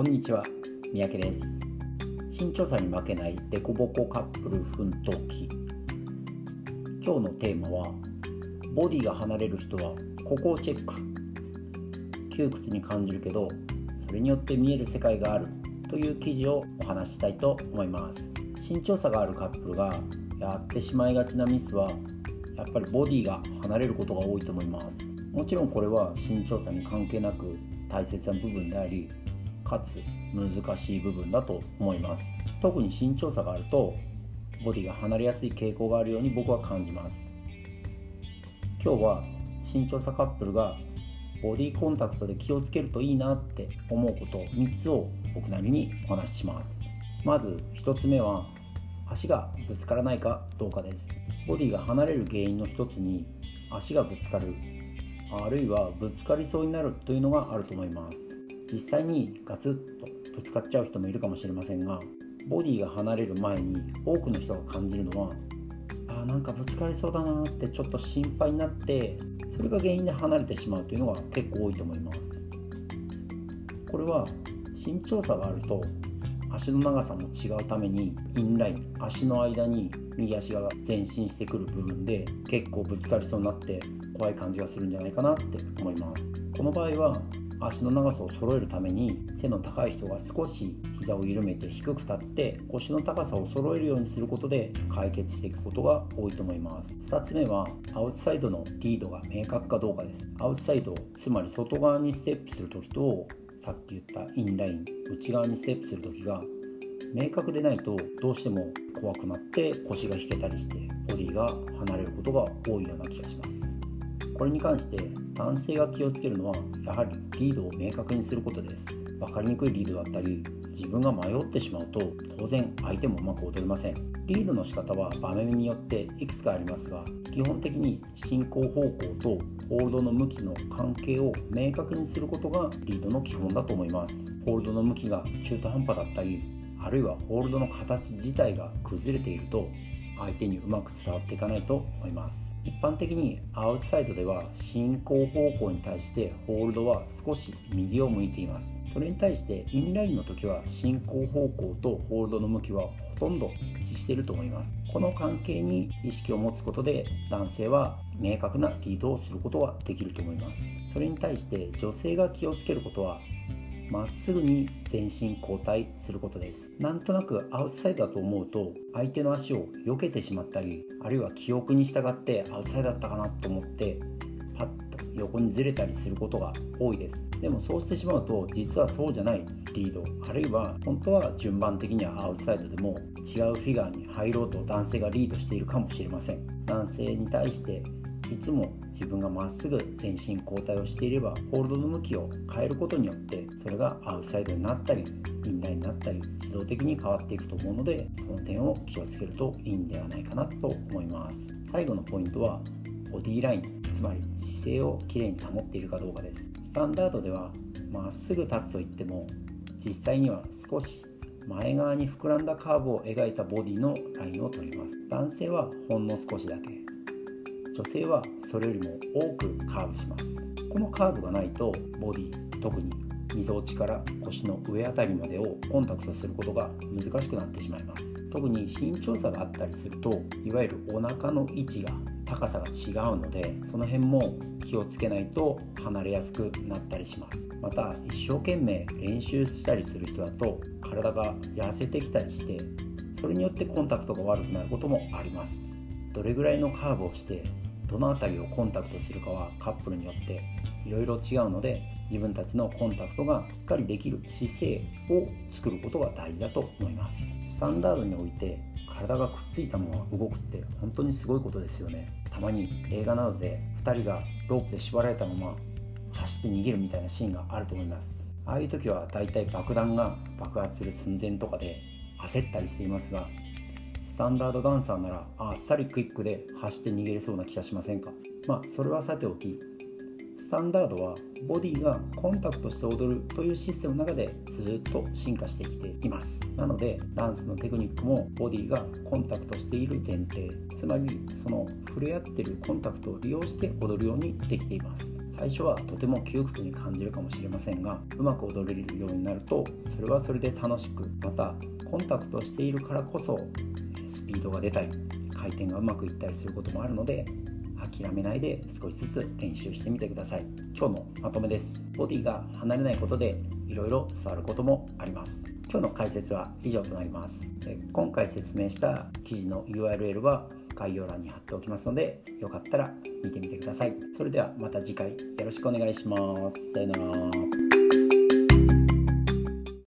こんにちは三宅です。身長差に負けないデコボコカップル奮闘記。今日のテーマはボディが離れる人はここをチェック。窮屈に感じるけどそれによって見える世界がある。という記事をお話ししたいと思います。身長差があるカップルがやってしまいがちなミスはやっぱりボディが離れることが多いと思います。もちろんこれは身長差に関係なく大切な部分でありかつ難しい部分だと思います。特に身長差があるとボディが離れやすい傾向があるように僕は感じます。今日は身長差カップルがボディコンタクトで気をつけるといいなって思うこと3つを僕なりにお話しします。まず1つ目は足がぶつからないかどうかです。ボディが離れる原因の一つに足がぶつかるあるいはぶつかりそうになるというのがあると思います。実際にガツッとぶつかっちゃう人もいるかもしれませんがボディが離れる前に多くの人が感じるのはあなんかぶつかりそうだなってちょっと心配になってそれが原因で離れてしまうというのが結構多いと思いますこれは身長差があると足の長さも違うためにインライン足の間に右足が前進してくる部分で結構ぶつかりそうになって怖い感じがするんじゃないかなって思います。この場合は足の長さを揃えるために背の高い人が少し膝を緩めて低く立って腰の高さを揃えるようにすることで解決していくことが多いと思います。2つ目はアウトサイドのリードが明確かどうかです。アウトサイドつまり外側にステップする時とさっき言ったインライン内側にステップする時が明確でないとどうしても怖くなって腰が引けたりしてボディが離れることが多いような気がします。これに関して男性が気をつけるのはやはりリードを明確にすることです。分かりにくいリードだったり自分が迷ってしまうと当然相手もうまく踊れません。リードの仕方は場面によっていくつかありますが基本的に進行方向とホールドの向きの関係を明確にすることがリードの基本だと思います。ホールドの向きが中途半端だったりあるいはホールドの形自体が崩れていると相手にうまく伝わっていかないと思います。一般的にアウトサイドでは進行方向に対してホールドは少し右を向いています。それに対してインラインの時は進行方向とホールドの向きはほとんど一致していると思います。この関係に意識を持つことで男性は明確なリードをすることができると思います。それに対して女性が気をつけることはまっすぐに前進後退することです。なんとなくアウトサイドだと思うと相手の足を避けてしまったりあるいは記憶に従ってアウトサイドだったかなと思ってパッと横にずれたりすることが多いです。でもそうしてしまうと実はそうじゃないリードあるいは本当は順番的にはアウトサイドでも違うフィガーに入ろうと男性がリードしているかもしれません。男性に対していつも自分がまっすぐ前進後退をしていればホールドの向きを変えることによってそれがアウトサイドになったりインラインになったり自動的に変わっていくと思うのでその点を気をつけるといいんではないかなと思います。最後のポイントはボディラインつまり姿勢をきれいに保っているかどうかです。スタンダードではまっすぐ立つといっても実際には少し前側に膨らんだカーブを描いたボディのラインを取ります。男性はほんの少しだけ。女性はそれよりも多くカーブします。このカーブがないとボディ特にみぞおちから腰の上あたりまでをコンタクトすることが難しくなってしまいます。特に身長差があったりするといわゆるお腹の位置が高さが違うのでその辺も気をつけないと離れやすくなったりします。また一生懸命練習したりする人だと体が痩せてきたりしてそれによってコンタクトが悪くなることもあります。どれぐらいのカーブをしてどの辺りをコンタクトするかはカップルによっていろいろ違うので自分たちのコンタクトがしっかりできる姿勢を作ることが大事だと思います。スタンダードにおいて体がくっついたまま動くって本当にすごいことですよね。たまに映画などで2人がロープで縛られたまま走って逃げるみたいなシーンがあると思います。ああいう時はだいたい爆弾が爆発する寸前とかで焦ったりしていますがタンダードダンサーならあっさりクイックで走って逃げれそうな気がしませんか？まあそれはさておきスタンダードはボディがコンタクトして踊るというシステムの中でずっと進化してきています。なのでダンスのテクニックもボディがコンタクトしている前提。つまりその触れ合ってるコンタクトを利用して踊るようにできています。最初はとても窮屈に感じるかもしれませんがうまく踊れるようになるとそれはそれで楽しくまたコンタクトしているからこそスピードが出たり回転がうまくいったりすることもあるので諦めないで少しずつ練習してみてください。今日のまとめです。ボディが離れないことでいろいろ伝わることもあります。今日の解説は以上となります。今回説明した記事の URL は概要欄に貼っておきますのでよかったら見てみてください。それではまた次回よろしくお願いします。さよなら。